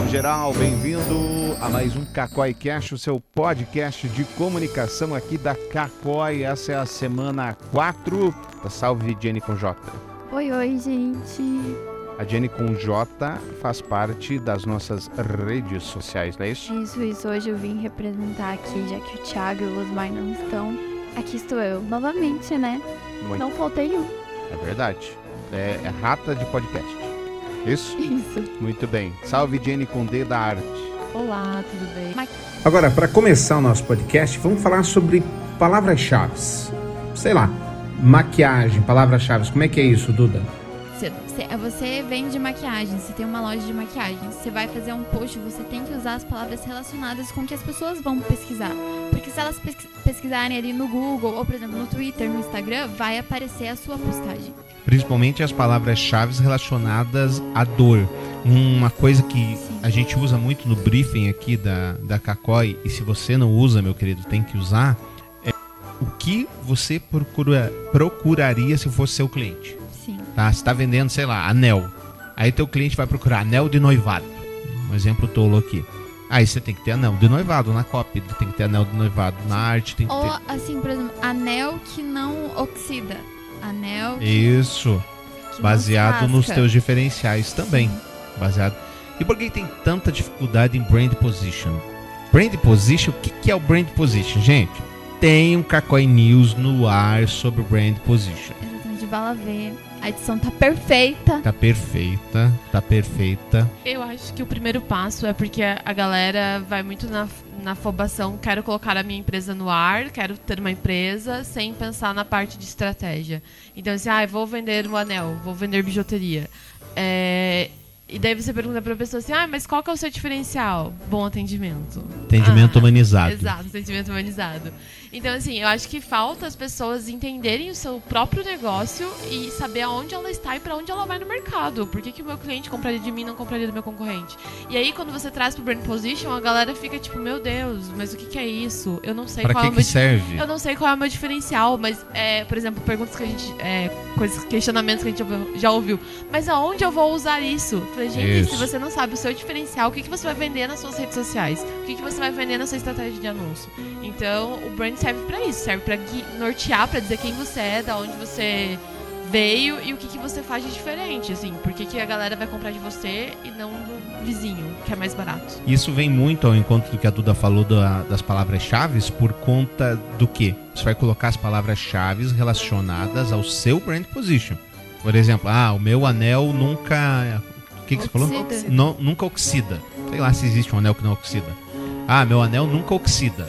salve geral, bem-vindo a mais um Cacói Cash, o seu podcast de comunicação aqui da Cacói. Essa é a semana 4 da Salve Jenny com J. Oi, oi, gente. A Jenny com J faz parte das nossas redes sociais, não é isso? Isso, isso. Hoje eu vim representar aqui, já que o Thiago e o Osmar não estão. Aqui estou eu, novamente, né? Muito. Não faltei um. É verdade. É, é rata de podcast. Isso? Isso. Muito bem. Salve Jenny com D da arte. Olá, tudo bem? Agora, para começar o nosso podcast, vamos falar sobre palavras-chave. Sei lá, maquiagem, palavras-chave. Como é que é isso, Duda? você, vende maquiagem, você tem uma loja de maquiagem, você vai fazer um post, você tem que usar as palavras relacionadas com o que as pessoas vão pesquisar. Porque se elas pesqui- pesquisarem ali no Google, ou por exemplo no Twitter, no Instagram, vai aparecer a sua postagem. Principalmente as palavras-chave relacionadas à dor. Uma coisa que a gente usa muito no briefing aqui da, da Cacói, e se você não usa, meu querido, tem que usar, é o que você procura, procuraria se fosse seu cliente. Sim. Tá? Você está vendendo, sei lá, anel. Aí teu cliente vai procurar anel de noivado. Um exemplo tolo aqui. Aí você tem que ter anel de noivado na cópia, tem que ter anel de noivado na arte, tem que Ou ter. assim, por exemplo, anel que não oxida. Anel que, Isso, que baseado nos teus diferenciais também. Sim. baseado. E por que tem tanta dificuldade em brand position? Brand position, o que, que é o brand position, gente? Tem um Cacói News no ar sobre brand position. Vai lá ver. A edição tá perfeita. Tá perfeita, tá perfeita. Eu acho que o primeiro passo é porque a galera vai muito na, na afobação, quero colocar a minha empresa no ar, quero ter uma empresa, sem pensar na parte de estratégia. Então, assim, ah, vou vender um anel, vou vender bijuteria. É, e daí você pergunta pra pessoa assim, ah, mas qual que é o seu diferencial? Bom atendimento. Atendimento Ah, humanizado. Exato, atendimento humanizado. Então, assim, eu acho que falta as pessoas entenderem o seu próprio negócio e saber aonde ela está e para onde ela vai no mercado. Por que, que o meu cliente compraria de mim e não compraria do meu concorrente? E aí, quando você traz pro brand position, a galera fica tipo, meu Deus, mas o que, que é isso? Eu não sei Pra qual que, é o meu serve? eu não sei qual é o meu diferencial, mas, é, por exemplo, perguntas que a gente. É, coisas, questionamentos que a gente já ouviu. Mas aonde eu vou usar isso? Falei, gente, Isso. se você não sabe o seu diferencial, o que, que você vai vender nas suas redes sociais? O que, que você vai vender na sua estratégia de anúncio? Então, o brand serve pra isso, serve pra gui- nortear, pra dizer quem você é, da onde você veio e o que, que você faz de diferente, assim. Por que, que a galera vai comprar de você e não do vizinho, que é mais barato? Isso vem muito ao encontro do que a Duda falou da- das palavras-chave por conta do que? Você vai colocar as palavras-chave relacionadas ao seu brand position. Por exemplo, ah, o meu anel nunca. O que, que você falou? Oxida. Não- nunca oxida. Sei lá se existe um anel que não oxida. Ah, meu anel nunca oxida.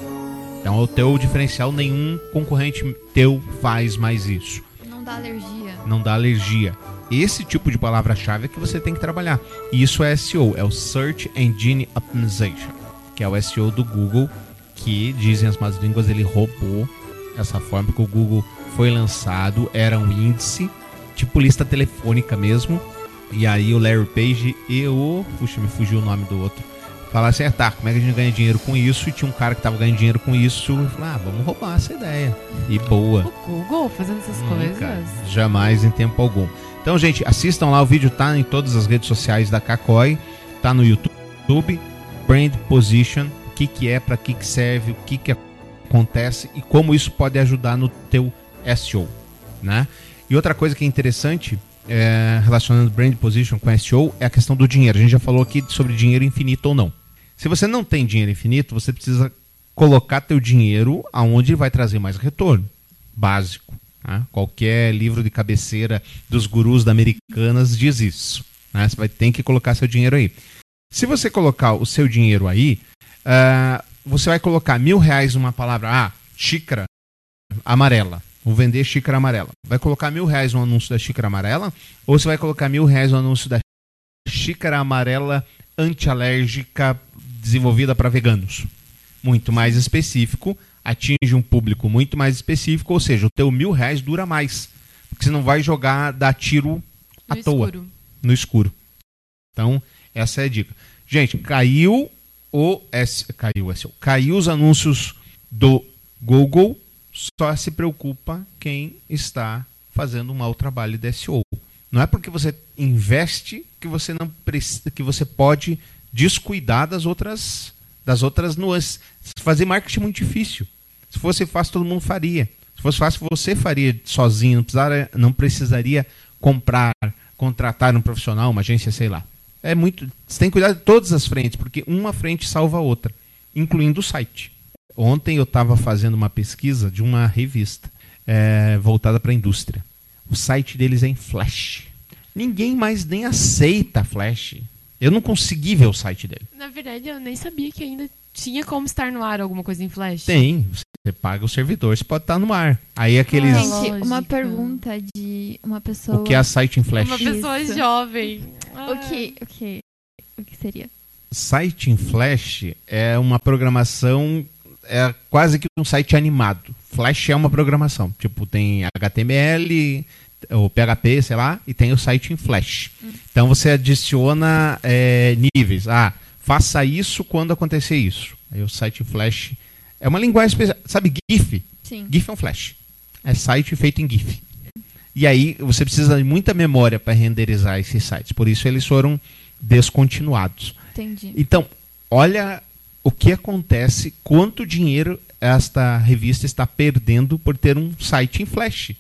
Então o teu diferencial, nenhum concorrente teu faz mais isso. Não dá alergia. Não dá alergia. Esse tipo de palavra-chave é que você tem que trabalhar. E isso é SEO, é o Search Engine Optimization, que é o SEO do Google, que dizem as más línguas, ele roubou essa forma que o Google foi lançado, era um índice, tipo lista telefônica mesmo. E aí o Larry Page e o. Puxa, me fugiu o nome do outro. Falaram assim, ah, tá, como é que a gente ganha dinheiro com isso? E tinha um cara que tava ganhando dinheiro com isso. E falou, ah, vamos roubar essa ideia. E boa. O Google fazendo essas Nunca, coisas? jamais em tempo algum. Então, gente, assistam lá, o vídeo tá em todas as redes sociais da Cacói, tá no YouTube, Brand Position, o que que é, para que que serve, o que que acontece e como isso pode ajudar no teu SEO, né? E outra coisa que é interessante, é, relacionando Brand Position com SEO, é a questão do dinheiro. A gente já falou aqui sobre dinheiro infinito ou não. Se você não tem dinheiro infinito, você precisa colocar teu dinheiro aonde vai trazer mais retorno. Básico. né? Qualquer livro de cabeceira dos gurus da Americanas diz isso. né? Você vai ter que colocar seu dinheiro aí. Se você colocar o seu dinheiro aí, ah, você vai colocar mil reais numa palavra, ah, xícara amarela. Vou vender xícara amarela. Vai colocar mil reais no anúncio da xícara amarela? Ou você vai colocar mil reais no anúncio da xícara amarela antialérgica desenvolvida para veganos? Muito mais específico, atinge um público muito mais específico, ou seja, o teu mil reais dura mais. Porque você não vai jogar, dar tiro à No toa escuro. no escuro. Então, essa é a dica. Gente, caiu o S, caiu o SEO. Caiu os anúncios do Google, só se preocupa quem está fazendo um mau trabalho de SEO. Não é porque você investe que você não precisa, que você pode descuidar das outras, das outras nuances. Fazer marketing é muito difícil. Se fosse fácil, todo mundo faria. Se fosse fácil, você faria sozinho, não precisaria, não precisaria comprar, contratar um profissional, uma agência, sei lá. É muito. Você tem que cuidar de todas as frentes, porque uma frente salva a outra, incluindo o site. Ontem eu estava fazendo uma pesquisa de uma revista é, voltada para a indústria. O site deles é em Flash. Ninguém mais nem aceita Flash. Eu não consegui ver o site dele. Na verdade, eu nem sabia que ainda tinha como estar no ar alguma coisa em Flash. Tem. Você paga o servidor, você pode estar no ar. Aí aqueles. Gente, uma pergunta de uma pessoa. O que é site em Flash? Uma pessoa Isso. jovem. O que, o que, o que seria? Site em Flash é uma programação, é quase que um site animado. Flash é uma programação. Tipo, tem HTML, ou PHP, sei lá, e tem o site em Flash. Então você adiciona é, níveis. Ah, faça isso quando acontecer isso. Aí o site em Flash é uma linguagem especial. Sabe GIF? Sim. GIF é um Flash. É site feito em GIF. E aí você precisa de muita memória para renderizar esses sites. Por isso eles foram descontinuados. Entendi. Então, olha o que acontece, quanto dinheiro esta revista está perdendo por ter um site em Flash.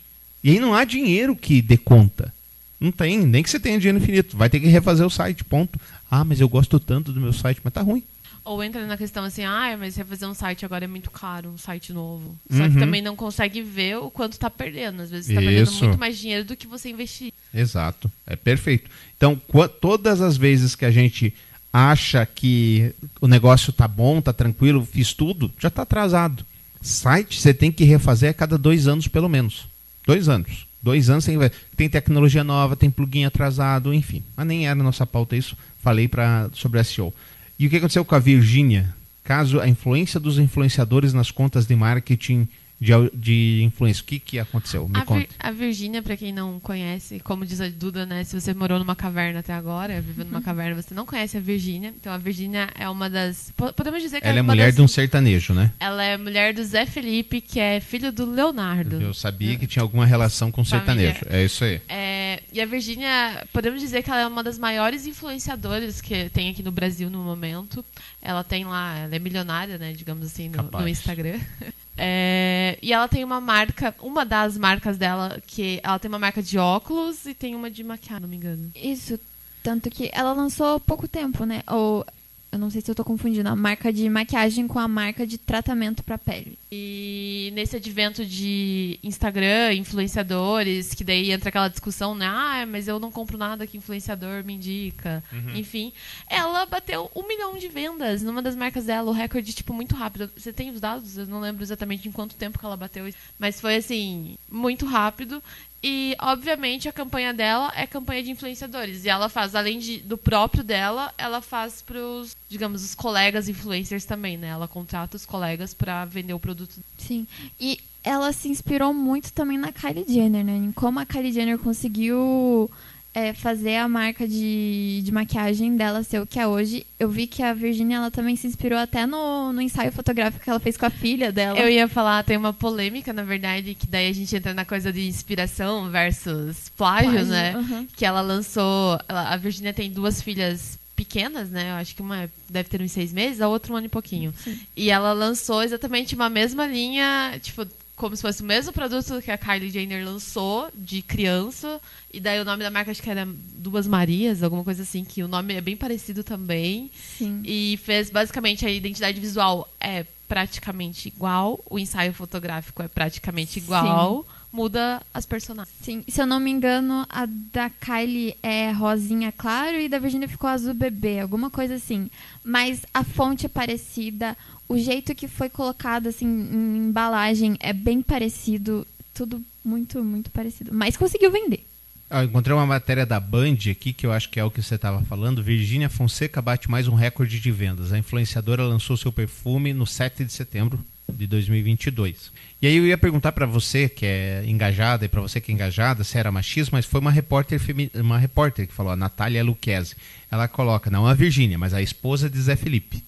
E aí não há dinheiro que dê conta. Não tem, nem que você tenha dinheiro infinito. Vai ter que refazer o site, ponto. Ah, mas eu gosto tanto do meu site, mas tá ruim. Ou entra na questão assim, ah, mas refazer um site agora é muito caro, um site novo. Só Uhum. que também não consegue ver o quanto tá perdendo. Às vezes você tá perdendo muito mais dinheiro do que você investir. Exato, é perfeito. Então, todas as vezes que a gente acha que o negócio tá bom, tá tranquilo, fiz tudo, já tá atrasado. Site você tem que refazer a cada dois anos, pelo menos. Dois anos. Dois anos tem, tem tecnologia nova, tem plugin atrasado, enfim. Mas nem era nossa pauta isso, falei pra, sobre SEO. E o que aconteceu com a Virgínia? Caso a influência dos influenciadores nas contas de marketing de, de influência. O que, que aconteceu? Me A, conta. Vir, a Virgínia, pra quem não conhece, como diz a Duda, né? Se você morou numa caverna até agora, viveu Uhum. numa caverna, você não conhece a Virgínia. Então a Virgínia é uma das. po- Podemos dizer que Ela é uma mulher das, de um sertanejo, né? Ela é mulher do Zé Felipe, que é filho do Leonardo. Eu sabia que tinha alguma relação com Família. sertanejo. É isso aí. É, e a Virgínia, podemos dizer que ela é uma das maiores influenciadoras que tem aqui no Brasil no momento. Ela tem lá, ela é milionária, né, digamos assim, no, no Instagram. É, e ela tem uma marca, uma das marcas dela, que ela tem uma marca de óculos e tem uma de maquiagem, não me engano. Isso, tanto que ela lançou há pouco tempo, né? Ou eu não sei se eu tô confundindo a marca de maquiagem com a marca de tratamento pra pele. E nesse advento de Instagram, influenciadores, que daí entra aquela discussão, né? Ah, mas eu não compro nada que influenciador me indica. Enfim, ela bateu um milhão de vendas numa das marcas dela, o recorde, tipo, muito rápido. Você tem os dados? Eu não lembro exatamente em quanto tempo que ela bateu isso, mas foi, assim, muito rápido. E, obviamente, a campanha dela é campanha de influenciadores. E ela faz, além de, do próprio dela, ela faz pros, digamos, os colegas influencers também, né? Ela contrata os colegas pra vender o produto. Sim. E ela se inspirou muito também na Kylie Jenner, né? Em como a Kylie Jenner conseguiu é, fazer a marca de, de maquiagem dela ser o que é hoje. Eu vi que a Virginia ela também se inspirou até no, no ensaio fotográfico que ela fez com a filha dela. Eu ia falar, tem uma polêmica, na verdade, que daí a gente entra na coisa de inspiração versus plágio, Plágio, né? aham. Que ela lançou. ela- a Virginia tem duas filhas pequenas, né? Eu acho que uma deve ter uns seis meses, a outra um ano e pouquinho. E ela lançou exatamente uma mesma linha, tipo, como se fosse o mesmo produto que a Kylie Jenner lançou de criança. E daí o nome da marca acho que era Duas Marias, alguma coisa assim, que o nome é bem parecido também. Sim. E fez basicamente a identidade visual é praticamente igual, o ensaio fotográfico é praticamente igual, muda as personagens. Sim, se eu não me engano, a da Kylie é rosinha claro e da Virginia ficou azul bebê, alguma coisa assim. Mas a fonte é parecida, o jeito que foi colocado assim em embalagem é bem parecido, tudo muito, muito parecido. Mas conseguiu vender. Ah, eu encontrei uma matéria da Band aqui, que eu acho que é o que você estava falando. Virgínia Fonseca bate mais um recorde de vendas. A influenciadora lançou seu perfume no 7 de setembro de 2022. E aí eu ia perguntar para você, que é engajada, e para você que é engajada, se era machismo, mas foi uma repórter, femi- uma repórter que falou, a Natália Luquezzi. Ela coloca, não a Virgínia, mas a esposa de Zé Felipe.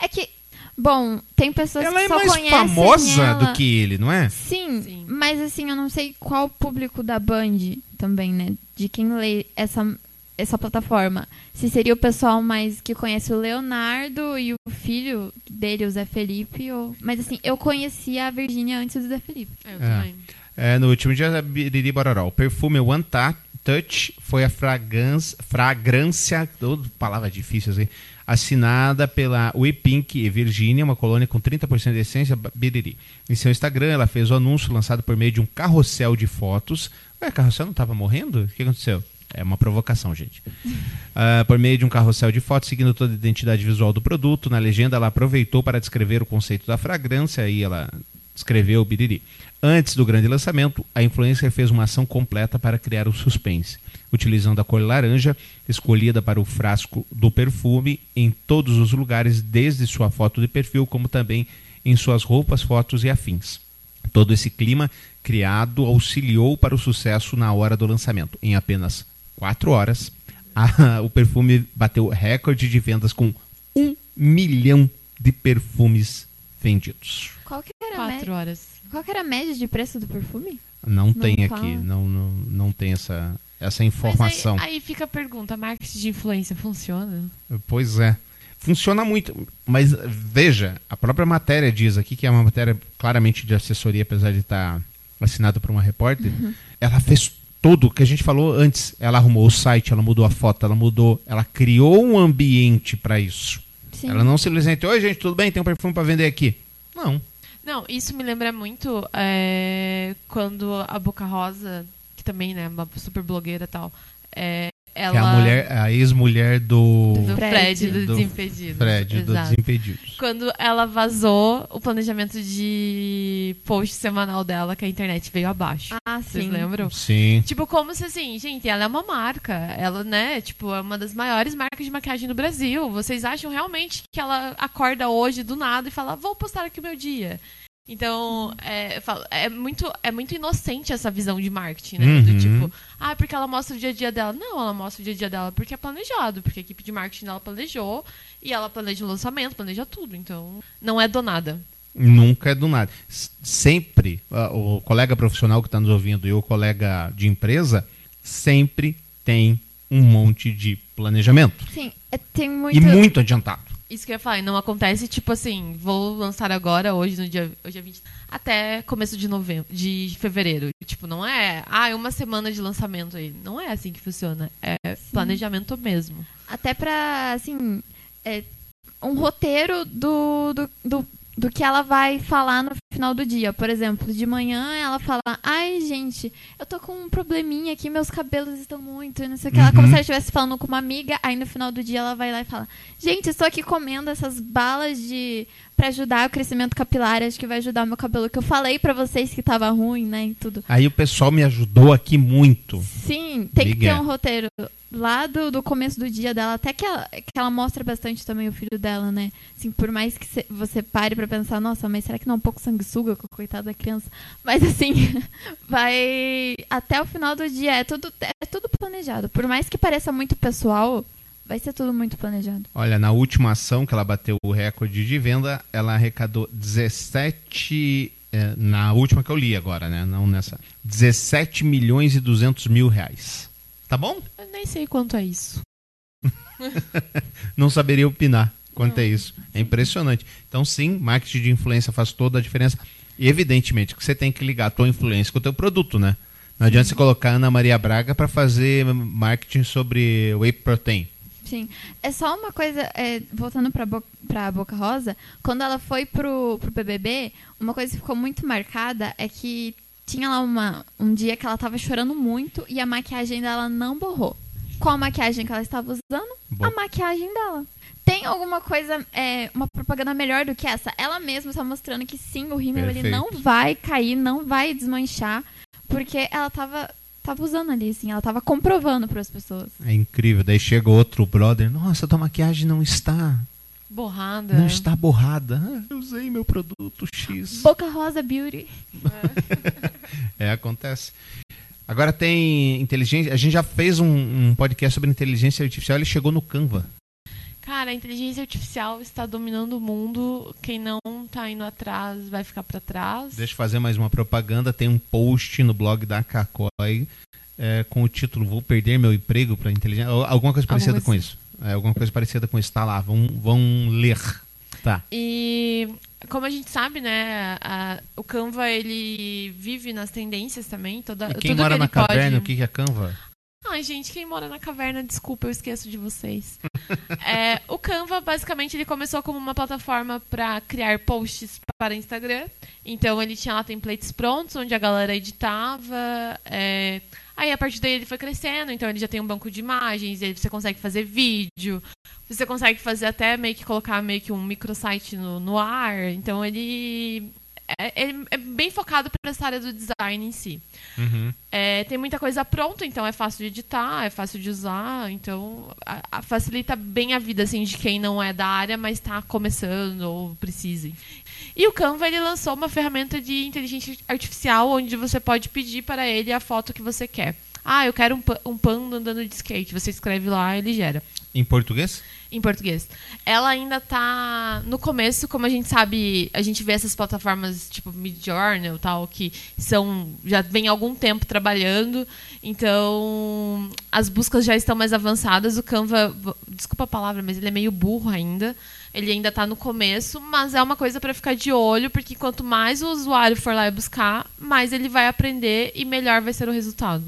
É que, bom, tem pessoas Ela que é só mais conhecem famosa ela. do que ele, não é? Sim, Sim. mas assim, eu não sei qual o público da Band também, né? De quem lê essa, essa plataforma, se seria o pessoal mais que conhece o Leonardo e o filho dele, o Zé Felipe, ou... mas assim, eu conhecia a Virgínia antes do Zé Felipe. Eu É. também. É, no último dia, Biriri Bororó. O perfume One Touch foi a fragrância, fragrância oh, palavra difícil assim, assinada pela We Pink e Virginia, uma colônia com 30% de essência Biriri. Em seu Instagram, ela fez o anúncio lançado por meio de um carrossel de fotos. Ué, carrossel não estava morrendo? O que aconteceu? É uma provocação, gente. Ah, por meio de um carrossel de fotos, seguindo toda a identidade visual do produto. Na legenda, ela aproveitou para descrever o conceito da fragrância e ela escreveu o Biriri. Antes do grande lançamento, a influencer fez uma ação completa para criar o suspense, utilizando a cor laranja, escolhida para o frasco do perfume, em todos os lugares, desde sua foto de perfil, como também em suas roupas, fotos e afins. Todo esse clima criado auxiliou para o sucesso na hora do lançamento. Em apenas quatro horas, a- o perfume bateu recorde de vendas com um milhão de perfumes vendidos. Qual que era, a Quatro horas. Qual que era a média de preço do perfume? Não, tem fala. aqui, não, não, não tem essa, essa informação. aí, aí fica a pergunta, marketing de influência funciona? Pois é. Funciona muito, mas veja, a própria matéria diz aqui, que é uma matéria claramente de assessoria, apesar de estar assinada por uma repórter, ela fez tudo o que a gente falou antes. Ela arrumou o site, ela mudou a foto, ela mudou, ela criou um ambiente para isso. Sim. Ela não simplesmente, oi gente, tudo bem? Tem um perfume para vender aqui. Não. Não, isso me lembra muito é, quando a Boca Rosa, que também né, é uma super blogueira e tal, é, ela... Que é a mulher, a ex-mulher do, do Fred. Fred, do, Do Desimpedidos. Fred, do. Desimpedidos. Quando ela vazou o planejamento de post semanal dela, que a internet veio abaixo. Ah, Vocês sim. lembram? Sim. Tipo, como se assim, gente, ela é uma marca. Ela, né, tipo, é uma das maiores marcas de maquiagem do Brasil. Vocês acham realmente que ela acorda hoje do nada e fala, vou postar aqui o meu dia? Então, é, falo, é muito, é muito inocente essa visão de marketing, né? Do Uhum. tipo, ah, porque ela mostra o dia a dia dela. Não, ela mostra o dia a dia dela porque é planejado, porque a equipe de marketing dela planejou e ela planeja o lançamento, planeja tudo. Então, não é do nada. Nunca é do nada. Sempre, o colega profissional que está nos ouvindo e o colega de empresa, sempre tem um monte de planejamento. Sim, é, tem muito... E muito adiantado. Isso que eu ia falar, e não acontece tipo assim, vou lançar agora, hoje no dia, hoje é 20, até começo de novembro, de fevereiro. Tipo, não é, ah, é uma semana de lançamento aí. Não é assim que funciona. É planejamento mesmo. Até pra, assim, é, um roteiro do, do, do, do que ela vai falar no final do dia. Por exemplo, de manhã ela fala, ai, gente, eu tô com um probleminha aqui, meus cabelos estão muito, e não sei o que. Ela, como Uhum. se ela estivesse falando com uma amiga, aí no final do dia ela vai lá e fala, gente, estou aqui comendo essas balas de... pra ajudar o crescimento capilar, acho que vai ajudar o meu cabelo, que eu falei pra vocês que tava ruim, né, e tudo. Aí o pessoal me ajudou aqui muito. Sim, tem que ter um roteiro lá do, do começo do dia dela, até que ela, que ela mostra bastante também o filho dela, né? Assim, por mais que cê- você pare pra pensar, nossa, mas será que não é um pouco sanguessuga com a coitada da criança? Mas assim, vai até o final do dia, é tudo, é tudo planejado. Por mais que pareça muito pessoal, vai ser tudo muito planejado. Olha, na última ação que ela bateu o recorde de venda, ela arrecadou 17. eh, na última que eu li agora, né? Não nessa. 17 milhões e 200 mil reais. Tá bom? Eu nem sei quanto é isso. não saberia opinar quanto é isso. É impressionante. Então, sim, marketing de influência faz toda a diferença. E, evidentemente, que você tem que ligar a tua influência com o teu produto, né? Não adianta você colocar a Ana Maria Braga para fazer marketing sobre whey protein. Sim. É só uma coisa, é, voltando pra, Bo pra Boca Rosa, quando ela foi pro, pro BBB, uma coisa que ficou muito marcada é que tinha lá uma, um dia que ela tava chorando muito e a maquiagem dela não borrou. Qual a maquiagem que ela estava usando? Bom. A maquiagem dela. Tem alguma coisa, é, uma propaganda melhor do que essa? Ela mesma está mostrando que sim, o rímel ele não vai cair, não vai desmanchar, porque ela tava, tava usando ali, assim, ela tava comprovando para as pessoas. É incrível. Daí chega outro brother. Nossa, tua maquiagem não está. Borrada. Não está borrada. Ah, eu usei meu produto X. Boca Rosa Beauty. É, acontece. Agora tem inteligência. A gente já fez um, um podcast sobre inteligência artificial. Ele chegou no Canva. Cara, a inteligência artificial está dominando o mundo. Quem não tá indo atrás vai ficar pra trás. Deixa eu fazer mais uma propaganda. Tem um post no blog da Kakoi é, com o título Vou Perder Meu Emprego para Inteligência. Alguma coisa parecida Alguma com isso. É, alguma coisa parecida com isso. Tá lá, vão, vão ler. Tá. E como a gente sabe, né, a- o Canva ele vive nas tendências também. Toda, E quem mora que na pode... caverna, o que que é Canva? Ai, gente, quem mora na caverna, desculpa, eu esqueço de vocês. É, o Canva, basicamente, ele começou como uma plataforma para criar posts para Instagram. Então, ele tinha lá templates prontos, onde a galera editava. é, Aí, a partir daí, ele foi crescendo. Então, ele já tem um banco de imagens, aí você consegue fazer vídeo. Você consegue fazer até meio que colocar meio que um microsite no, no ar. Então, ele... É, ele é bem focado para essa área do design em si. Uhum. É, tem muita coisa pronta, então é fácil de editar, é fácil de usar, então a- a- facilita bem a vida assim de quem não é da área, mas está começando ou precisa. E o Canva ele lançou uma ferramenta de inteligência artificial onde você pode pedir para ele a foto que você quer. Ah, eu quero um, um panda andando de skate. Você escreve lá, ele gera Em português? em português. Ela ainda tá no começo, como a gente sabe, a gente vê essas plataformas tipo Midjourney e tal, que são já vem algum tempo trabalhando, então as buscas já estão mais avançadas. O Canva, desculpa a palavra, mas ele é meio burro ainda. Ele ainda está no começo, mas é uma coisa para ficar de olho, porque quanto mais o usuário for lá e buscar, mais ele vai aprender e melhor vai ser o resultado.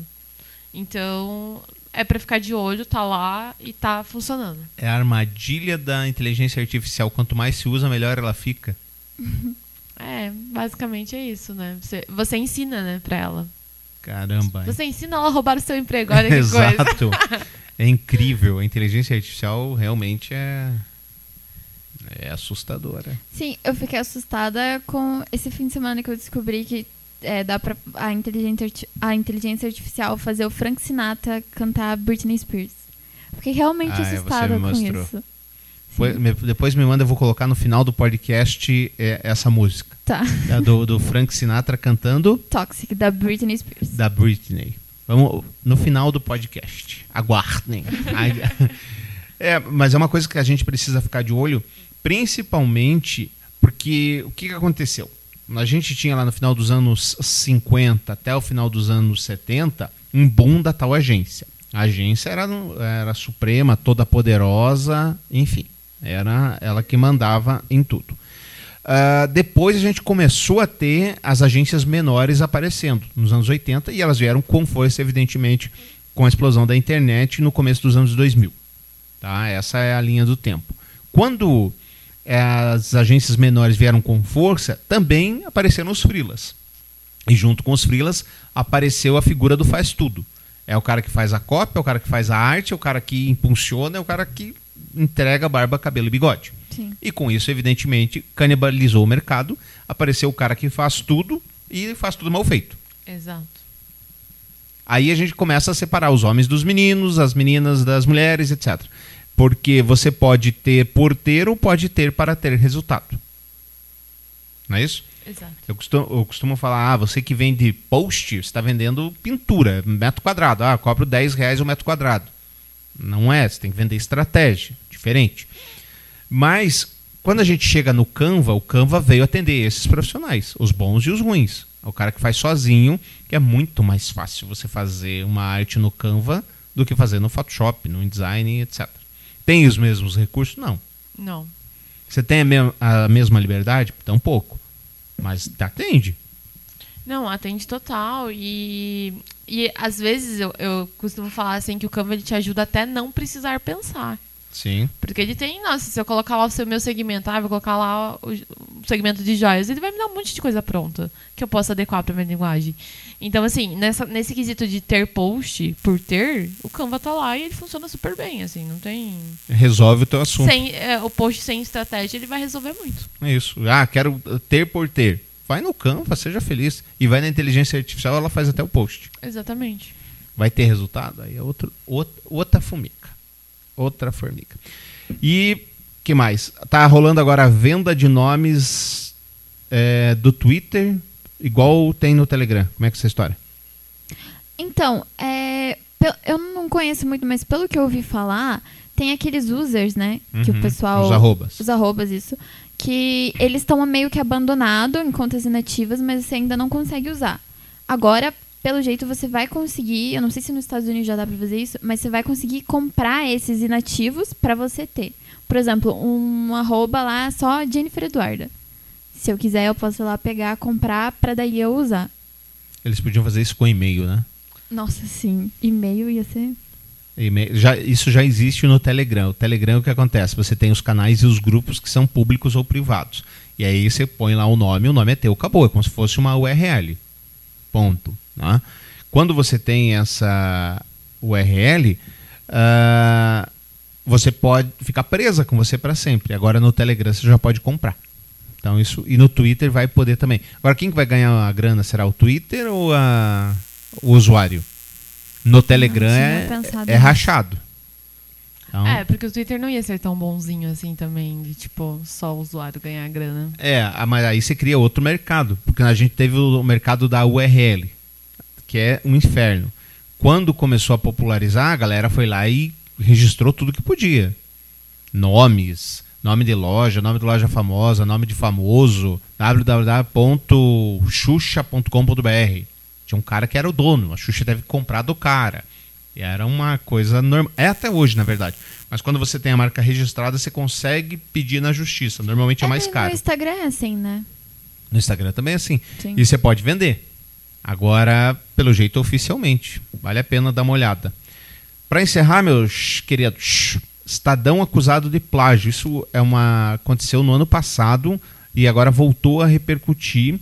Então, é para ficar de olho, tá lá e tá funcionando. É a armadilha da inteligência artificial. Quanto mais se usa, melhor ela fica. É, basicamente é isso, né? Você, você ensina, né, pra ela. Caramba. Você ensina ela a roubar o seu emprego, olha que coisa. Exato. É incrível. A inteligência artificial realmente é. É assustadora. Sim, eu fiquei assustada com esse fim de semana que eu descobri que é, dá pra a inteligência, a inteligência artificial fazer o Frank Sinatra cantar Britney Spears. Fiquei realmente Ah, é, assustada com isso. Depois me, depois me manda, eu vou colocar no final do podcast é, essa música. Tá. É do, do Frank Sinatra cantando Toxic, da Britney Spears. da Britney. Vamos no final do podcast. Aguardem. É, mas é uma coisa que a gente precisa ficar de olho, principalmente porque o que, que aconteceu? A gente tinha lá no final dos anos 50 até o final dos anos 70 um boom da tal agência. A agência era, era suprema, toda poderosa, enfim, era ela que mandava em tudo. Ah, depois a gente começou a ter as agências menores aparecendo nos anos 80 e elas vieram com força, evidentemente, com a explosão da internet no começo dos anos 2000. Tá? Essa é a linha do tempo. Quando as agências menores vieram com força, também apareceram os freelas. E junto com os freelas apareceu a figura do faz tudo. É o cara que faz a cópia, é o cara que faz a arte, é o cara que impulsiona, é o cara que entrega barba, cabelo e bigode. Sim. E com isso, evidentemente, canibalizou o mercado. Apareceu o cara que faz tudo e faz tudo mal feito. Exato. Aí a gente começa a separar os homens dos meninos, as meninas das mulheres, etc. Porque você pode ter por ter ou pode ter para ter resultado. Não é isso? Exato. Eu costumo, eu costumo falar, ah, você que vende post, você está vendendo pintura, metro quadrado. Ah, cobro 10 reais o metro quadrado. Não é, você tem que vender estratégia, diferente. Mas, quando a gente chega no Canva, o Canva veio atender esses profissionais, os bons e os ruins. É o cara que faz sozinho, que é muito mais fácil você fazer uma arte no Canva do que fazer no Photoshop, no InDesign, etc. Tem os mesmos recursos? Não. Não. Você tem a, me- a mesma liberdade? Tão pouco. Mas te atende. Não, atende total. E, e às vezes eu, eu costumo falar assim que o Canva ele te ajuda até não precisar pensar. Sim. Porque ele tem, nossa, se eu colocar lá o seu meu segmento, ah, vou colocar lá o, segmento de joias, ele vai me dar um monte de coisa pronta que eu posso adequar para minha linguagem. Então, assim, nessa, nesse quesito de ter post por ter, o Canva tá lá e ele funciona super bem, assim, não tem. Resolve o teu assunto. Sem, é, o post sem estratégia, ele vai resolver muito. É isso. Ah, quero ter por ter. Vai no Canva, seja feliz. E vai na inteligência artificial, ela faz até o post. Exatamente. Vai ter resultado? Aí é outro, outra, outra formiga. Outra formiga. E que mais? Tá rolando agora a venda de nomes é, do Twitter, igual tem no Telegram. Como é que é essa história? Então, é, eu não conheço muito, mas pelo que eu ouvi falar, tem aqueles users, né? Que Uhum, o pessoal. Os arrobas. Os arrobas, isso. Que eles estão meio que abandonados em contas inativas, mas você ainda não consegue usar. Agora, pelo jeito você vai conseguir, eu não sei se nos Estados Unidos já dá pra fazer isso, mas você vai conseguir comprar esses inativos pra você ter. Por exemplo, um arroba lá só Jennifer Eduarda. Se eu quiser, eu posso ir lá pegar, comprar pra daí eu usar. Eles podiam fazer isso com e-mail, né? Nossa, sim. E-mail ia ser. Já, isso já existe no Telegram. O Telegram o que acontece? Você tem os canais e os grupos que são públicos ou privados. E aí você põe lá o nome, o nome é teu, acabou. É como se fosse uma URL. Ponto. Né? Quando você tem essa URL, ah, você pode ficar presa com você para sempre. Agora no Telegram você já pode comprar. Então isso e no Twitter vai poder também. Agora quem que vai ganhar a grana será o Twitter ou a- o usuário? No Telegram é, é nisso. rachado. Então, É, porque o Twitter não ia ser tão bonzinho assim também, de tipo, só o usuário ganhar grana. É, mas aí você cria outro mercado, porque a gente teve o mercado da URL, que é um inferno. Quando começou a popularizar, a galera foi lá e registrou tudo que podia. Nomes, nome de loja, nome de loja famosa, nome de famoso, www.xuxa.com.br. Tinha um cara que era o dono, a Xuxa deve comprar do cara. E era uma coisa normal. É até hoje, na verdade. Mas quando você tem a marca registrada, você consegue pedir na justiça. Normalmente é, mais no caro. Instagram é assim, né? No Instagram também é assim. Sim. E você pode vender. Agora, pelo jeito, oficialmente. Vale a pena dar uma olhada. Para encerrar, meus queridos, Estadão acusado de plágio. Isso é uma aconteceu no ano passado e agora voltou a repercutir.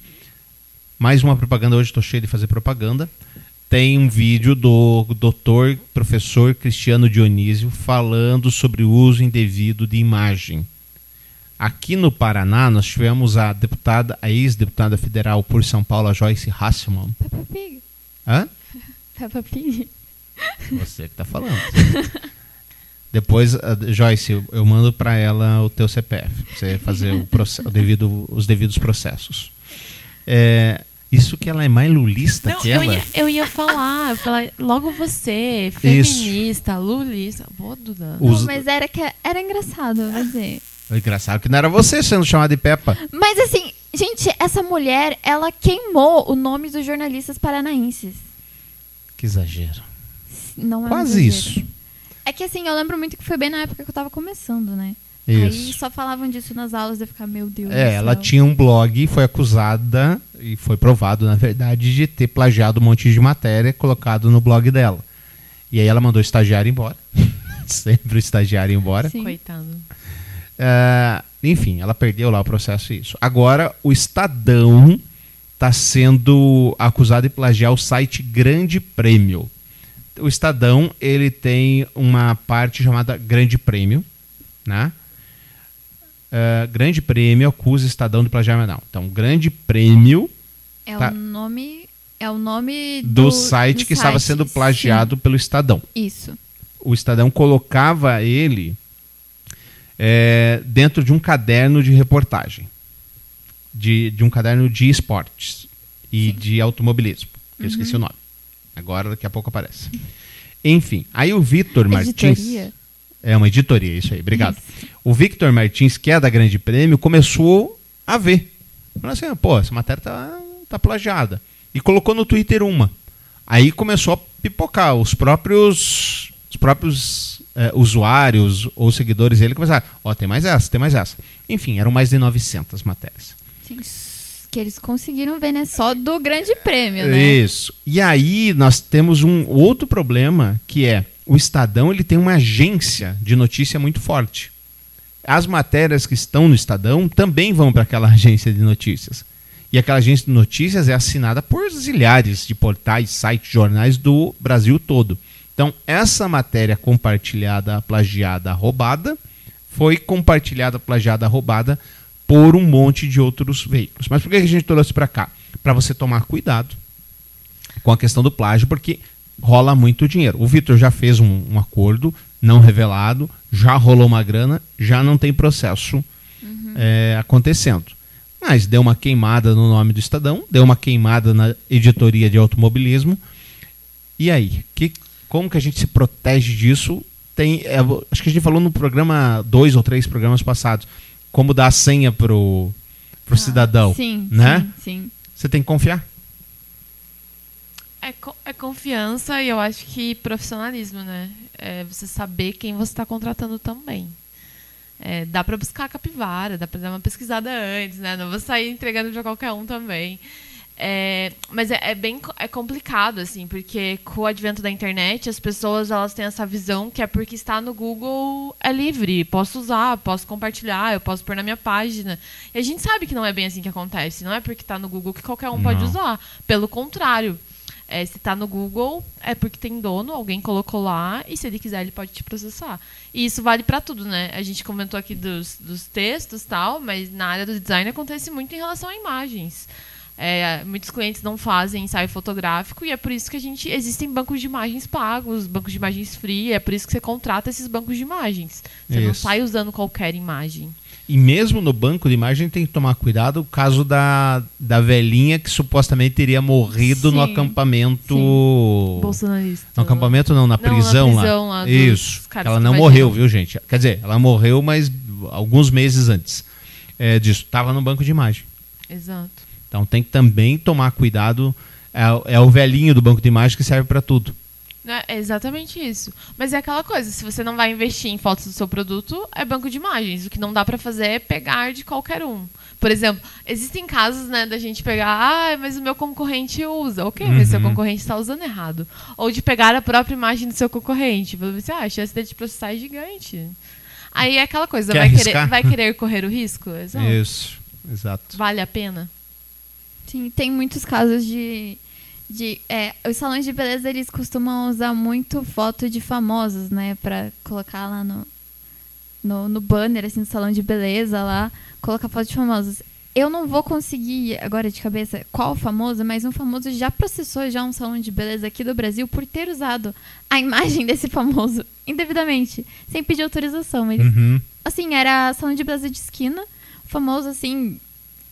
Mais uma propaganda hoje, estou cheio de fazer propaganda. Tem um vídeo do doutor professor Cristiano Dionísio falando sobre o uso indevido de imagem. Aqui no Paraná, nós tivemos a deputada, a ex-deputada federal por São Paulo, a Joyce Hasselman. Peppa Pig. Hã? Peppa Pig. Você que tá falando. Depois, a Joyce, eu, eu mando para ela o teu CPF, pra você fazer o devido, os devidos processos. É, isso que ela é mais lulista Não, que eu ela. ia, eu ia falar, eu falar, logo você, Isso. feminista, lulista. Pô, Duda. Os- Não, mas era, que, era engraçado, eu vou dizer. O engraçado que não era você sendo chamada de Peppa. Mas assim, gente, essa mulher, ela queimou o nome dos jornalistas paranaenses. Que exagero. Não é um Quase exagero. isso. É que assim, eu lembro muito que foi bem na época que eu tava começando, né? Aí Isso. só falavam disso nas aulas, eu ficar, meu Deus. do É, ela tinha um blog, foi acusada e foi provado, na verdade, de ter plagiado um monte de matéria colocado no blog dela. E aí ela mandou o estagiário embora. Sempre o estagiário embora. Sim. Coitado. É, enfim, ela perdeu lá o processo e isso. Agora, o Estadão está sendo acusado de plagiar o site Grande Prêmio. O Estadão, ele tem uma parte chamada Grande Prêmio, né? É, Grande Prêmio acusa o Estadão de plagiar, não. Então, Grande Prêmio É Tá. o nome. É o nome do, do, site do que estava site, sendo plagiado pelo Estadão. Sim, isso. o Estadão colocava ele é, dentro de um caderno de reportagem, de, de um caderno de esportes e de automobilismo. Eu esqueci o nome. Agora, daqui a pouco aparece. Enfim, aí o Vitor Martins. Editoria? É uma editoria, isso aí, obrigado. O Victor Martins, que é da Grande Prêmio, começou a ver. Falou assim, pô, essa matéria tá, tá plagiada. E colocou no Twitter uma. Aí começou a pipocar. Os próprios, os próprios eh, usuários ou seguidores dele começaram, ó, tem mais essa, tem mais essa. Enfim, eram mais de 900 matérias. Sim, que eles conseguiram ver, né? Só do grande prêmio, né? Isso. E aí nós temos um outro problema que é o Estadão ele tem uma agência de notícia muito forte. As matérias que estão no Estadão também vão para aquela agência de notícias. E aquela agência de notícias é assinada por zilhares de portais, sites, jornais do Brasil todo. Então, essa matéria compartilhada, plagiada, roubada, foi compartilhada, plagiada, roubada por um monte de outros veículos. Mas por que a gente trouxe para cá? Para você tomar cuidado com a questão do plágio, porque rola muito dinheiro. O Vitor já fez um, um acordo não revelado, já rolou uma grana, já não tem processo é, acontecendo. Mas deu uma queimada no nome do Estadão, deu uma queimada na editoria de automobilismo. E aí? Que, como que a gente se protege disso? Tem, é, acho que a gente falou no programa, dois ou três programas passados, como dar a senha pro, pro cidadão. Sim, né? sim, sim. Você tem que confiar. É, é confiança e eu acho que profissionalismo, né? É você saber quem você está contratando também. É, dá para buscar a capivara, dá para dar uma pesquisada antes, né? Não vou sair entregando para qualquer um também. É, mas é, é bem é complicado, assim, porque com o advento da internet, as pessoas elas têm essa visão que é porque está no Google é livre, posso usar, posso compartilhar, eu posso pôr na minha página. E a gente sabe que não é bem assim que acontece. Não é porque está no Google que qualquer um pode Não. usar. Pelo contrário. É, se está no Google, é porque tem dono, alguém colocou lá, e se ele quiser, ele pode te processar. E isso vale para tudo, né? A gente comentou aqui dos, dos textos tal, mas na área do design acontece muito em relação a imagens. É, muitos clientes não fazem ensaio fotográfico e é por isso que a gente existem bancos de imagens pagos, bancos de imagens free, é por isso que você contrata esses bancos de imagens. Você não Isso. sai usando qualquer imagem. E mesmo no banco de imagem tem que tomar cuidado o caso da, da velhinha que supostamente teria morrido no Sim, acampamento. Bolsonarista. No acampamento não, na Não, na prisão, prisão lá lá. Isso. Ela não morreu, viu, gente? Quer dizer, ela morreu, mas alguns meses antes é, disso. Tava no banco de imagem. Exato. Então tem que também tomar cuidado. É, o- é o velhinho do banco de imagem que serve para tudo. Né, É exatamente isso. Mas é aquela coisa, se você não vai investir em fotos do seu produto, é banco de imagens. O que não dá pra fazer é pegar de qualquer um. Por exemplo, existem casos, né, da gente pegar, ah, mas o meu concorrente usa. Ok, mas seu Uhum. concorrente está usando errado. Ou de pegar a própria imagem do seu concorrente. Você, ah, a chance dele te processar é gigante. Aí é aquela coisa, Quer vai querer, vai querer correr o risco? Exato. Isso, exato. Vale a pena? Sim, tem muitos casos de. de é, os salões de beleza eles costumam usar muito foto de famosos, né? Pra colocar lá no, no, no banner, assim, do salão de beleza lá, colocar foto de famosos. Eu não vou conseguir agora de cabeça qual famoso, mas um famoso já processou já um salão de beleza aqui do Brasil por ter usado a imagem desse famoso indevidamente, sem pedir autorização. Uhum. assim, era salão de beleza de esquina, famoso, assim,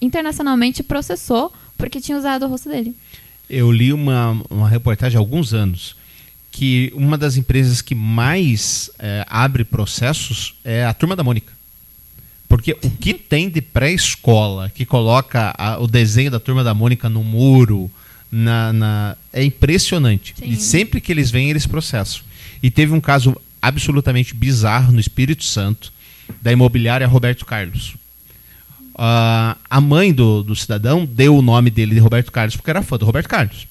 internacionalmente processou porque tinha usado o rosto dele. Eu li uma, uma reportagem há alguns anos que uma das empresas que mais é, abre processos é a Turma da Mônica. Porque o que tem de pré-escola que coloca a- o desenho da Turma da Mônica no muro, na, na- é impressionante. Sim. E sempre que eles vêm, eles processam. E teve um caso absolutamente bizarro no Espírito Santo, da imobiliária Roberto Carlos. Ah, a mãe do, do cidadão deu o nome dele de Roberto Carlos porque era fã do Roberto Carlos.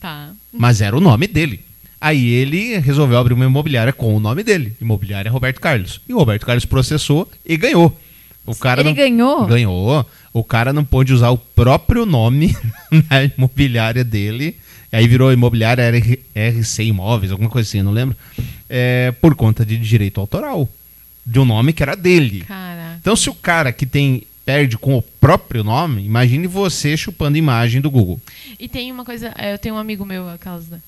Tá. Mas era o nome dele. Aí ele resolveu abrir uma imobiliária com o nome dele. Imobiliária Roberto Carlos. E o Roberto Carlos processou e ganhou. O cara ele não ganhou? ganhou. O cara não pôde usar o próprio nome na imobiliária dele. Aí virou imobiliária R- RC Imóveis, alguma coisa assim, não lembro. É, por conta de direito autoral. De um nome que era dele. Então, se o cara que tem perde com o próprio nome, imagine você chupando imagem do Google. E tem uma coisa, é, eu tenho um amigo meu, aquelas, né?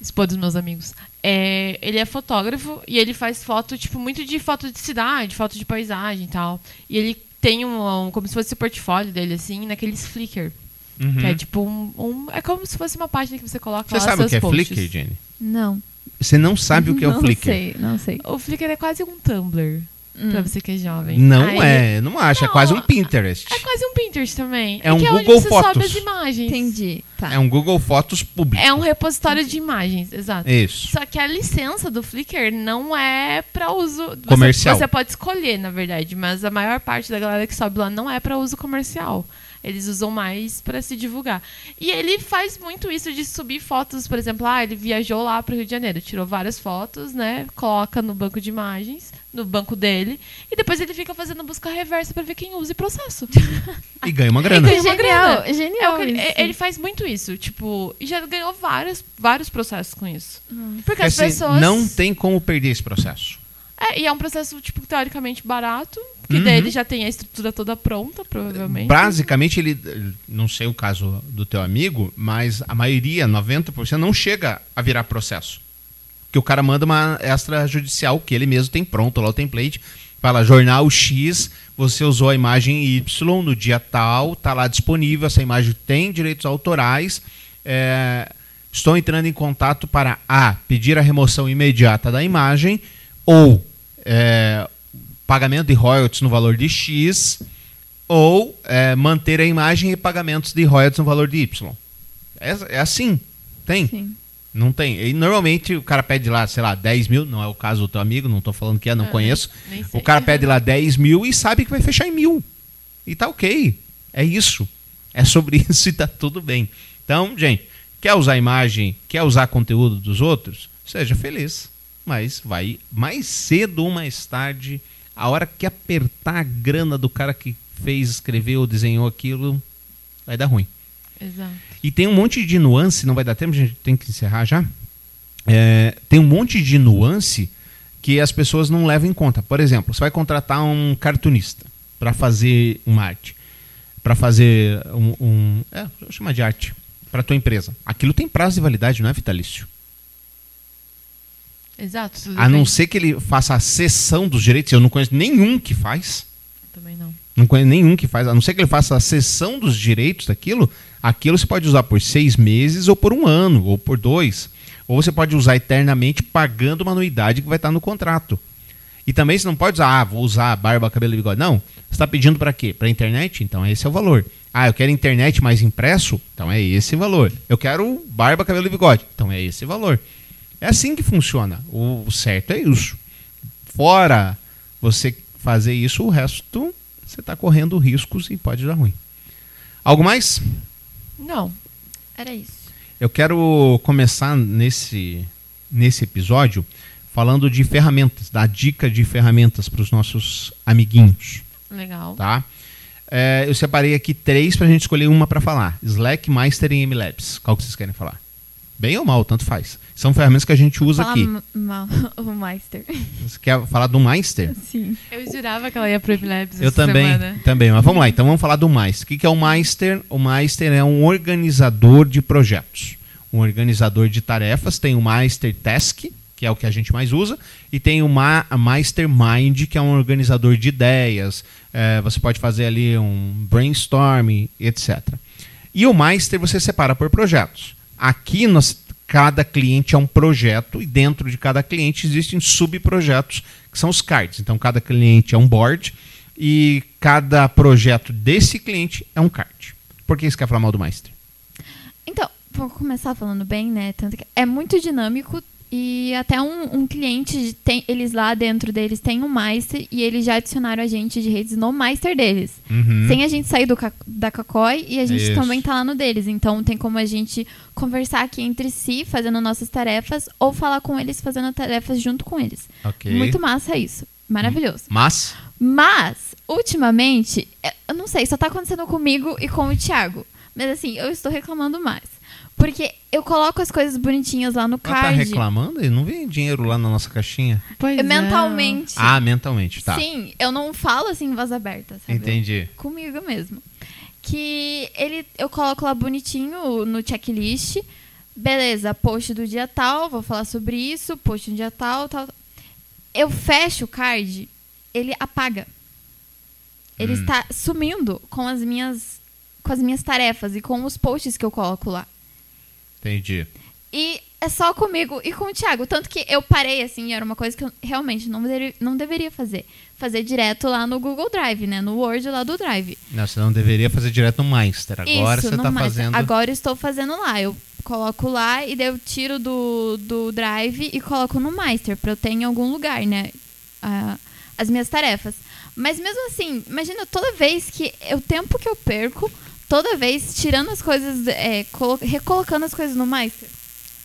Esposa dos meus amigos. É, ele é fotógrafo e ele faz foto, tipo, muito de foto de cidade, foto de paisagem e tal. E ele tem um, um- como se fosse o portfólio dele, assim, naqueles Flickr. Que é tipo um, um- É como se fosse uma página que você coloca Você lá sabe o que é posts. Flickr, Jenny? Não. Você não sabe o que é o não Flickr. sei, não sei. O Flickr é quase um Tumblr, Hum. pra você que é jovem. Não Aí- é, não acho. é Não, quase um Pinterest. É quase um Pinterest também. É um que é onde Google você Fotos. sobe as imagens. Entendi. Tá. É um Google Fotos público. É um repositório de imagens, exato. Isso. Só que a licença do Flickr não é para uso você- Comercial. Você, pode escolher, na verdade, mas a maior parte da galera que sobe lá não é para uso comercial. Eles usam mais para se divulgar. E ele faz muito isso de subir fotos, por exemplo, ah, ele viajou lá para o Rio de Janeiro, tirou várias fotos, né? Coloca no banco de imagens, no banco dele, e depois ele fica fazendo busca reversa para ver quem usa e processo. E ganha uma grana. ganha uma genial, grana. genial. É ele, isso. ele faz muito isso, tipo, e já ganhou vários, vários processos com isso. Porque Porque as assim, pessoas. não tem como perder esse processo. É, e é um processo, tipo, teoricamente barato, que Uhum. daí ele já tem a estrutura toda pronta, provavelmente. Basicamente, ele. Não sei o caso do teu amigo, mas a maioria, 90%, não chega a virar processo. Que o cara manda uma extrajudicial que ele mesmo tem pronto lá o template. Fala, jornal X, você usou a imagem Y no dia tal, tá lá disponível, essa imagem tem direitos autorais. é, estou entrando em contato para A, pedir a remoção imediata da imagem, ou é, pagamento de royalties no valor de X, ou é, manter a imagem e pagamentos de royalties no valor de Y. É, é assim. Tem? Sim. Não tem. E normalmente o cara pede lá, sei lá, 10 mil. Não é o caso do teu amigo, não tô falando que é, não Ah, conheço. O cara pede lá 10 mil e sabe que vai fechar em mil. E tá ok. É isso. É sobre isso e tá tudo bem. Então, gente, quer usar imagem, quer usar conteúdo dos outros? Seja feliz. Mas vai mais cedo ou mais tarde, a hora que apertar a grana do cara que fez, escreveu ou desenhou aquilo, vai dar ruim. Exato. E tem um monte de nuance, não vai dar tempo, a gente tem que encerrar já. É, tem um monte de nuance que as pessoas não levam em conta. Por exemplo, você vai contratar um cartunista para fazer uma arte, para fazer um, um é, vou chamar de arte para tua empresa. Aquilo tem prazo de validade, não é vitalício. Exato. A não ser que ele faça a cessão dos direitos. Eu não conheço nenhum que faz. Também não. Não conheço nenhum que faz. A não ser que ele faça a cessão dos direitos daquilo, aquilo você pode usar por seis meses, ou por um ano, ou por dois. Ou você pode usar eternamente pagando uma anuidade que vai estar no contrato. E também você não pode usar, ah, vou usar barba, cabelo e bigode. Não. Você está pedindo para quê? Para internet? Então esse é o valor. Ah, eu quero internet mais impresso? Então é esse valor. Eu quero barba, cabelo e bigode? Então é esse valor. É assim que funciona. O certo é isso. Fora você fazer isso, o resto você está correndo riscos e pode dar ruim. Algo mais? Não. Era isso. Eu quero começar nesse, nesse episódio falando de ferramentas, dar dica de ferramentas para os nossos amiguinhos, Legal. tá? É, eu separei aqui três para a gente escolher uma para falar: Slack, Master e MLabs. Qual que vocês querem falar? Bem ou mal, tanto faz. São ferramentas que a gente usa Fala aqui. mal o Meister. Você quer falar do Meister? Sim. Eu jurava que ela ia pro Epilepsy Eu essa também, semana. também. Mas vamos lá, então vamos falar do Meister. O que que é o Meister? O Meister é um organizador de projetos. Um organizador de tarefas. Tem o Meister Task, que é o que a gente mais usa, e tem o Ma Mastermind, que é um organizador de ideias. É, você pode fazer ali um brainstorming, etc. E o Meister você separa por projetos. Aqui nós, cada cliente é um projeto e dentro de cada cliente existem subprojetos que são os cards. Então cada cliente é um board e cada projeto desse cliente é um card. Por que você quer falar mal do Meister? Então, vou começar falando bem, né? Tanto que é muito dinâmico e até um, um cliente tem eles lá dentro deles tem um Meister e eles já adicionaram a gente de redes no Meister deles. Uhum. Sem a gente sair do da Cacói e a gente Isso. também tá lá no deles. Então tem como a gente conversar aqui entre si, fazendo nossas tarefas, ou falar com eles fazendo tarefas junto com eles. Ok. Muito massa isso. Maravilhoso. Mas, Mas, ultimamente, é, eu não sei, só tá acontecendo comigo e com o Thiago. Mas assim, eu estou reclamando mais. Porque eu coloco as coisas bonitinhas lá no ela tá card. reclamando e não vem dinheiro lá na nossa caixinha? Pois é. mentalmente. Ah, mentalmente, tá. Sim, eu não falo assim em voz aberta, sabe? Entendi. comigo mesmo. Que ele eu coloco lá bonitinho no checklist. Beleza, post do dia tal, vou falar sobre isso, post do dia tal, tal. Eu fecho o card, ele apaga. Ele Hum. está sumindo com as minhas com as minhas tarefas e com os posts que eu coloco lá. Entendi. E é só comigo e com o Thiago. Tanto que eu parei, assim, era uma coisa que eu realmente não, deve- não deveria fazer. Fazer direto lá no Google Drive, né? No Word lá do Drive. Não, você não deveria fazer direto no Meister. Agora Isso, você tá Master. fazendo. Agora eu estou fazendo lá. Eu coloco lá e daí eu tiro do, do Drive e coloco no Master, pra eu ter em algum lugar, né? ah, as minhas tarefas. Mas mesmo assim, imagina toda vez que. O tempo que eu perco, toda vez tirando as coisas, é, colo- recolocando as coisas no Master.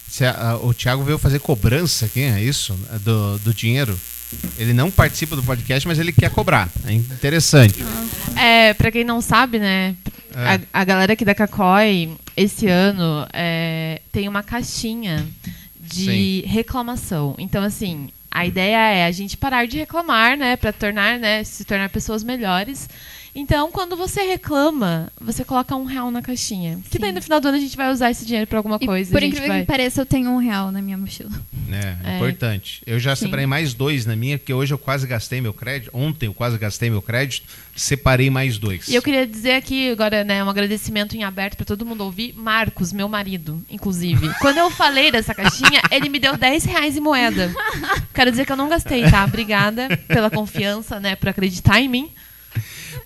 Você- ah, o Thiago veio fazer cobrança aqui, é isso? Do, do dinheiro. Ele não participa do podcast, mas ele quer cobrar. É interessante. É, pra quem não sabe, né? É. A, a galera aqui da Cacói, esse ano, é, tem uma caixinha de reclamação. Então, assim, a ideia é a gente parar de reclamar, né? Pra tornar, né? Se tornar pessoas melhores. Então, quando você reclama, você coloca um real na caixinha. Que daí Sim. no final do ano a gente vai usar esse dinheiro pra alguma E coisa. por incrível vai... que pareça, eu tenho um real na minha mochila. É, É. importante. Eu já Sim. separei mais dois na minha, porque hoje eu quase gastei meu crédito. Ontem eu quase gastei meu crédito. Separei mais dois. E eu queria dizer aqui agora, né, um agradecimento em aberto pra todo mundo ouvir. Marcos, meu marido, inclusive. Quando eu falei dessa caixinha, ele me deu 10 reais em moeda. Quero dizer que eu não gastei, tá? Obrigada pela confiança, né, por acreditar em mim.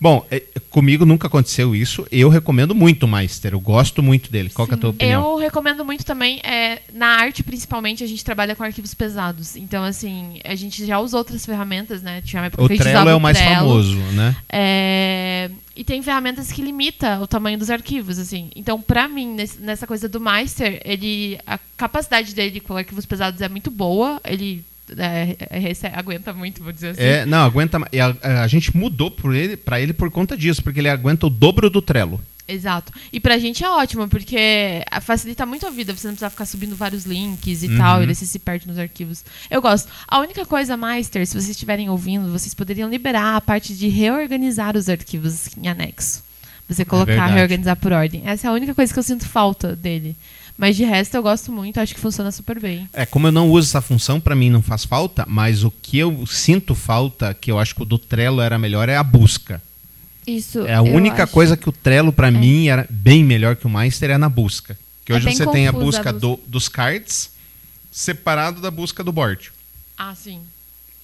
Bom, é, comigo nunca aconteceu isso. Eu recomendo muito o Meister. Eu gosto muito dele. Qual que é a tua opinião? Eu recomendo muito também, é, na arte principalmente, a gente trabalha com arquivos pesados. Então, assim, a gente já usa outras ferramentas, né? Tinha uma época O que Trello é o mais Trello. famoso, né? É, E tem ferramentas que limita o tamanho dos arquivos, assim. Então, pra mim, nessa coisa do Meister, ele, a capacidade dele com arquivos pesados é muito boa. Ele é, é, rece- aguenta muito, vou dizer assim. É, não, aguenta. A, a- gente mudou por ele, pra ele por conta disso, porque ele aguenta o dobro do Trello. Exato. E pra gente é ótimo, porque facilita muito a vida. Você não precisa ficar subindo vários links e Uhum. tal, e você se perde nos arquivos. Eu gosto. A única coisa, Meister, se vocês estiverem ouvindo, vocês poderiam liberar a parte de reorganizar os arquivos em anexo. Você colocar, verdade. reorganizar por ordem. Essa é a única coisa que eu sinto falta dele. Mas de resto eu gosto muito, acho que funciona super bem. É, como eu não uso essa função, pra mim não faz falta, mas o que eu sinto falta, que eu acho que o do Trello era melhor, é a busca. Isso. É a única acho. coisa que o Trello, pra mim, era bem melhor que o Meister, é na busca. Que É hoje bem você tem a confusa a busca do- dos cards separado da busca do board. Ah, sim.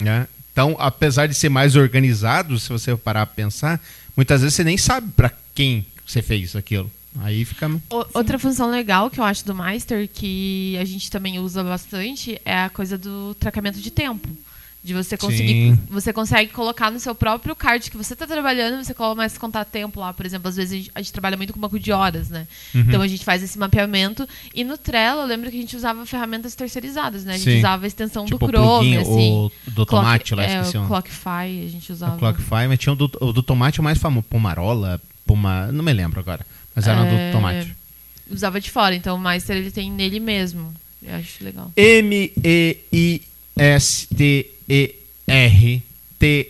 né? Então, apesar de ser mais organizado, se você parar pra pensar, muitas vezes você nem sabe pra quem você fez aquilo. Aí fica. O- outra função legal que eu acho do Meister, que a gente também usa bastante, é a coisa do tracamento de tempo. De você conseguir. Sim. Você consegue colocar no seu próprio card que você está trabalhando, você começa a contar tempo lá. Por exemplo, às vezes a gente, a gente trabalha muito com banco de horas, né? Uhum. Então a gente faz esse mapeamento. E no Trello, eu lembro que a gente usava ferramentas terceirizadas, né? A gente Sim. usava a extensão tipo do o Chrome, plugin, assim. o do tomate lá, é, esqueci o Clockify, a gente usava. O Clockify, mas tinha o do, o do tomate o mais famoso. Pomarola, Puma. Não me lembro agora. Mas era É, do tomate. Usava de fora, então o Meister ele tem nele mesmo. Eu acho legal.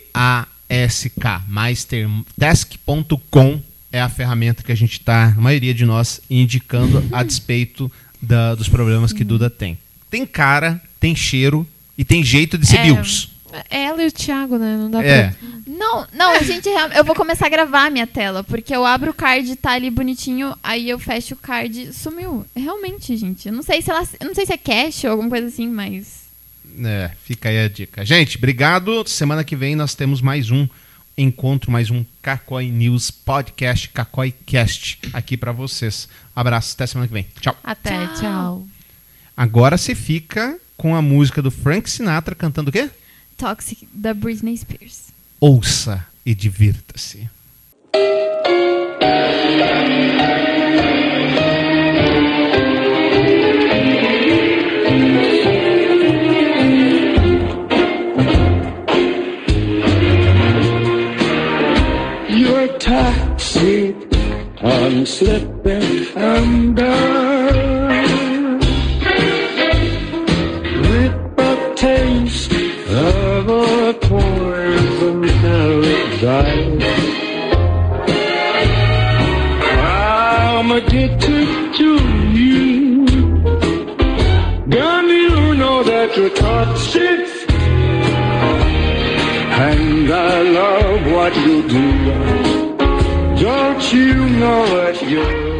M-E-I-S-T-E-R-T-A-S-K. Masterdesk.com é a ferramenta que a gente está, a maioria de nós, indicando a despeito da- dos problemas que Duda tem. Tem cara, tem cheiro e tem jeito de ser É, BIOS. Ela e o Thiago, né? Não dá É. pra. Não, não, a gente real- eu vou começar a gravar a minha tela, porque eu abro o card, tá ali bonitinho, aí eu fecho o card, sumiu. Realmente, gente. Eu não sei se ela, eu não sei se é cache ou alguma coisa assim, mas É, fica aí a dica. Gente, obrigado. Semana que vem nós temos mais um encontro, mais um Cacói News Podcast, Cacói Cast aqui pra vocês. Abraço, até semana que vem. Tchau. Até, Tchau. tchau. Agora você fica com a música do Frank Sinatra cantando o quê? Toxic da Britney Spears. Ouça e divirta-se. You're toxic, I'm slipping under. With paradise. I'm addicted to you. Girl, you know that you're toxic. And I love what you do. Don't you know that you're